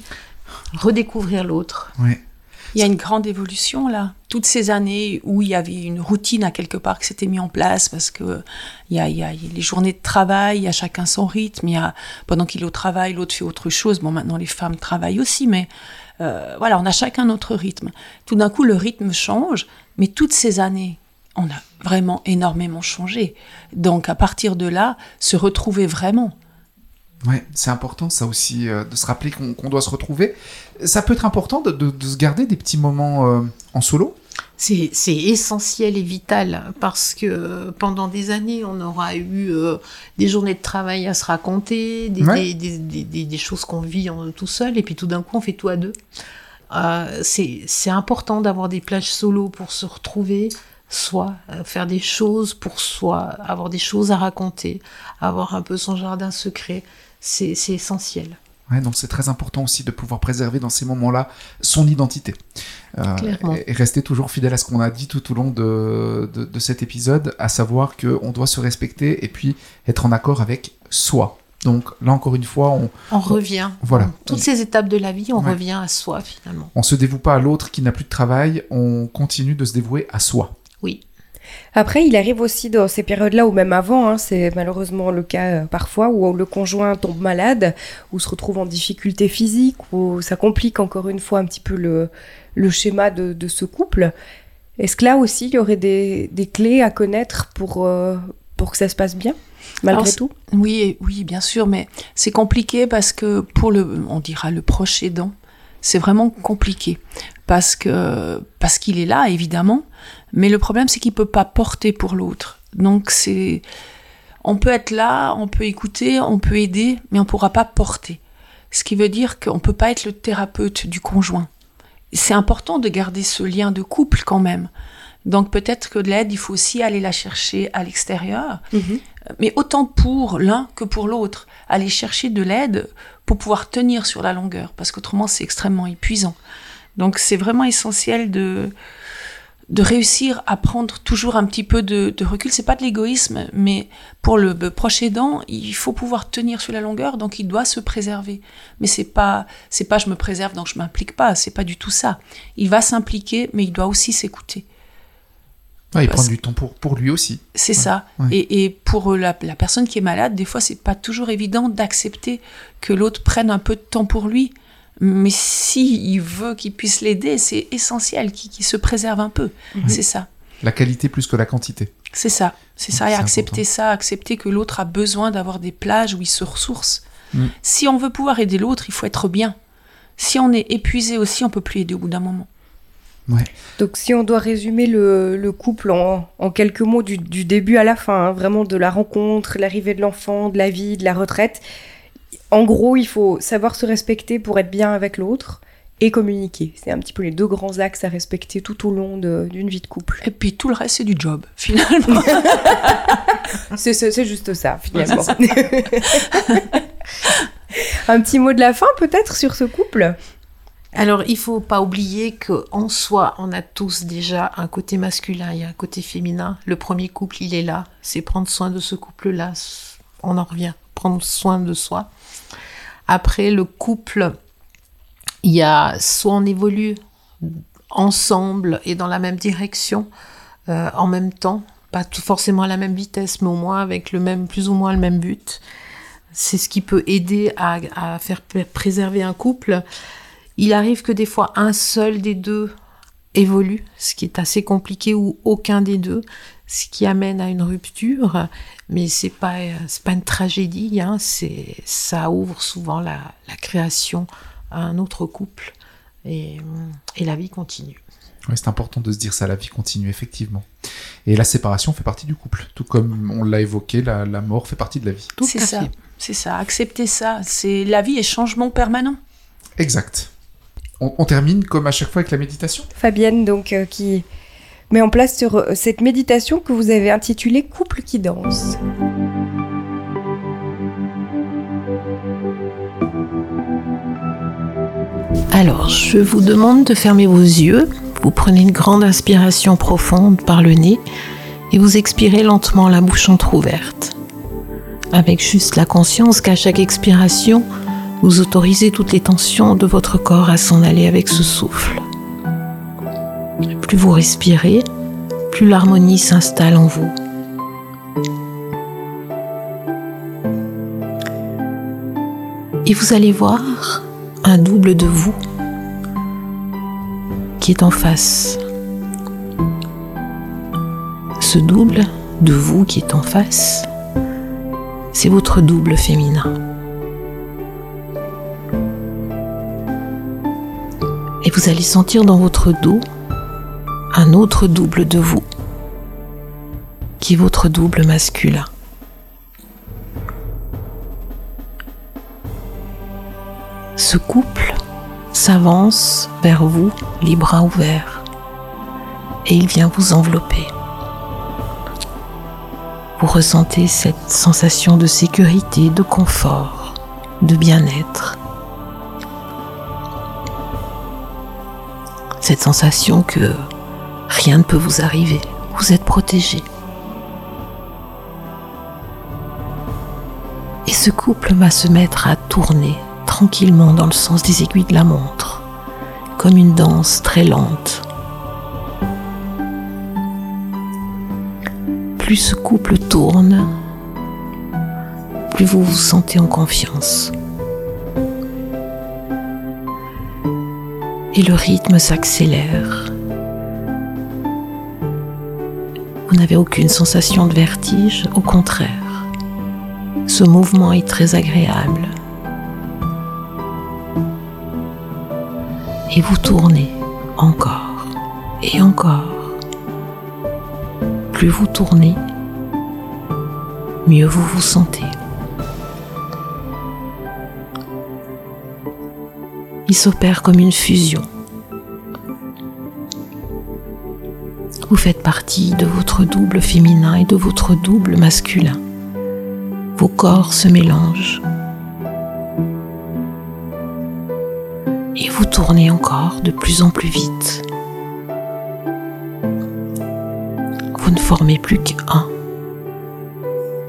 redécouvrir l'autre. Ouais. Il y a une grande évolution là. Toutes ces années où il y avait une routine à quelque part qui s'était mise en place parce que il y, a, il y a, les journées de travail, il y a chacun son rythme. Il y a, pendant qu'il est au travail, l'autre fait autre chose. Bon, maintenant les femmes travaillent aussi, mais euh, voilà, on a chacun notre rythme. Tout d'un coup, le rythme change, mais toutes ces années, on a vraiment énormément changé. Donc à partir de là, se retrouver vraiment. Ouais, c'est important ça aussi euh, de se rappeler qu'on doit se retrouver. Ça peut être important de, se garder des petits moments euh, en solo? C'est essentiel et vital parce que pendant des années, on aura eu euh, des journées de travail à se raconter, des, des, choses qu'on vit en, tout seul, et puis tout d'un coup, on fait tout à deux. c'est important d'avoir des plages solo pour se retrouver, soit faire des choses pour soi, avoir des choses à raconter, avoir un peu son jardin secret c'est essentiel. Ouais, donc c'est très important aussi de pouvoir préserver dans ces moments-là son identité. Euh, et, rester toujours fidèle à ce qu'on a dit tout au long de, de, cet épisode, à savoir qu'on doit se respecter et puis être en accord avec soi. Donc là encore une fois, on, on revient. voilà. toutes ces étapes de la vie, on revient à soi finalement. On se dévoue pas à l'autre qui n'a plus de travail, on continue de se dévouer à soi. Oui. Après, il arrive aussi dans ces périodes-là, ou même avant, hein, c'est malheureusement le cas euh, parfois, où le conjoint tombe malade, ou se retrouve en difficulté physique, ou ça complique encore une fois un petit peu le, le schéma de, de, ce couple. Est-ce que là aussi, il y aurait des, des clés à connaître pour, euh, pour que ça se passe bien malgré tout? Oui, oui, bien sûr, mais c'est compliqué parce que pour le, on dira le proche aidant, c'est vraiment compliqué parce que parce qu'il est là évidemment, mais le problème c'est qu'il peut pas porter pour l'autre. Donc c'est on peut être là, on peut écouter, on peut aider, mais on pourra pas porter. Ce qui veut dire qu'on peut pas être le thérapeute du conjoint. C'est important de garder ce lien de couple quand même. Donc peut-être que l'aide, il faut aussi aller la chercher à l'extérieur, mhm. mais autant pour l'un que pour l'autre. Aller chercher de l'aide pour pouvoir tenir sur la longueur, parce qu'autrement c'est extrêmement épuisant. Donc c'est vraiment essentiel de, de réussir à prendre toujours un petit peu de, de recul. C'est pas de l'égoïsme, mais pour le proche aidant, il faut pouvoir tenir sur la longueur, donc il doit se préserver. Mais c'est pas, c'est pas je me préserve donc je m'implique pas. C'est pas du tout ça. Il va s'impliquer, mais il doit aussi s'écouter. il prend du temps pour, pour lui aussi. C'est ça. Et, et, pour la, la, personne qui est malade, des fois, c'est pas toujours évident d'accepter que l'autre prenne un peu de temps pour lui. Mais si il veut qu'il puisse l'aider, c'est essentiel qu'il se préserve un peu. C'est ça. La qualité plus que la quantité. C'est ça, c'est ça. Et accepter ça, accepter que l'autre a besoin d'avoir des plages où il se ressource. Mm. Si on veut pouvoir aider l'autre, il faut être bien. Si on est épuisé aussi, on peut plus aider au bout d'un moment. Ouais. Donc si on doit résumer le, couple en, quelques mots du, début à la fin, hein, vraiment de la rencontre, l'arrivée de l'enfant, de la vie, de la retraite, en gros, il faut savoir se respecter pour être bien avec l'autre et communiquer. C'est un petit peu les deux grands axes à respecter tout au long d'une vie de couple. Et puis tout le reste, c'est du job, finalement. c'est juste ça, finalement. un petit mot de la fin, peut-être, sur ce couple? Alors, il faut pas oublier que en soi, on a tous déjà un côté masculin et un côté féminin. Le premier couple, il est là. C'est prendre soin de ce couple-là. On en revient. Prendre soin de soi. Après, le couple, il y a soit on évolue ensemble et dans la même direction euh, en même temps, pas tout forcément à la même vitesse, mais au moins avec le même, plus ou moins le même but. C'est ce qui peut aider à, à faire préserver un couple. Il arrive que des fois un seul des deux évolue, ce qui est assez compliqué, ou aucun des deux, ce qui amène à une rupture. Mais c'est pas c'est pas une tragédie, hein, c'est ça ouvre souvent la, la, création à un autre couple et, et la vie continue. Oui, c'est important de se dire ça, la vie continue, effectivement. Et la séparation fait partie du couple, tout comme on l'a évoqué, la, la, mort fait partie de la vie. C'est ça, c'est ça, accepter ça. C'est La vie est changement permanent. Exact. On, on, termine comme à chaque fois avec la méditation. Fabienne, donc, euh, qui met en place sur, euh, cette méditation que vous avez intitulée Couple qui danse. Alors, je vous demande de fermer vos yeux. Vous prenez une grande inspiration profonde par le nez et vous expirez lentement la bouche entr'ouverte. Avec juste la conscience qu'à chaque expiration, vous autorisez toutes les tensions de votre corps à s'en aller avec ce souffle. Plus vous respirez, plus l'harmonie s'installe en vous. Et vous allez voir un double de vous qui est en face. Ce double de vous qui est en face, c'est votre double féminin. Et vous allez sentir dans votre dos un autre double de vous, qui est votre double masculin. Ce couple s'avance vers vous les bras ouverts et il vient vous envelopper. Vous ressentez cette sensation de sécurité, de confort, de bien-être. Cette sensation que rien ne peut vous arriver, vous êtes protégé. Et ce couple va se mettre à tourner tranquillement dans le sens des aiguilles de la montre, comme une danse très lente. Plus ce couple tourne, plus vous vous sentez en confiance. Et le rythme s'accélère. N'avez aucune sensation de vertige, au contraire. Ce mouvement est très agréable. Et vous tournez encore et encore. Plus vous tournez, mieux vous vous sentez. Il s'opère comme une fusion. Vous faites partie de votre double féminin et de votre double masculin. Vos corps se mélangent. Et vous tournez encore de plus en plus vite. Vous ne formez plus qu'un.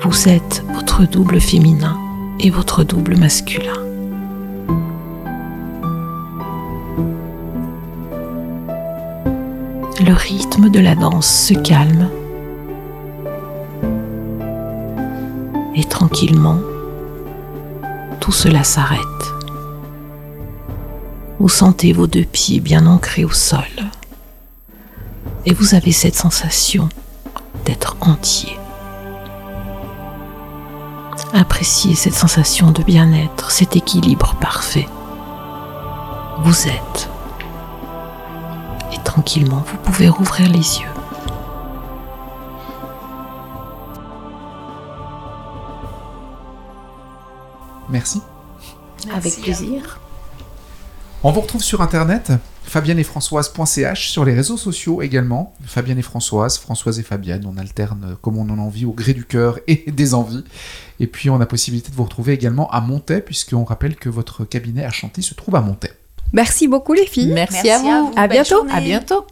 Vous êtes votre double féminin et votre double masculin. Le rythme de la danse se calme et tranquillement, tout cela s'arrête. Vous sentez vos deux pieds bien ancrés au sol et vous avez cette sensation d'être entier. Appréciez cette sensation de bien-être, cet équilibre parfait. Vous êtes tranquillement, vous pouvez rouvrir les yeux. Merci. Avec plaisir. On vous retrouve sur internet, fabienne-et-françoise.ch, sur les réseaux sociaux également. Fabienne et Françoise, Françoise et Fabienne, on alterne comme on en a envie au gré du cœur et des envies. Et puis on a possibilité de vous retrouver également à Montaix, puisqu'on rappelle que votre cabinet à chanter se trouve à Montaix. Merci beaucoup les filles. Merci, Merci à à vous. vous. À bientôt. journée. À bientôt.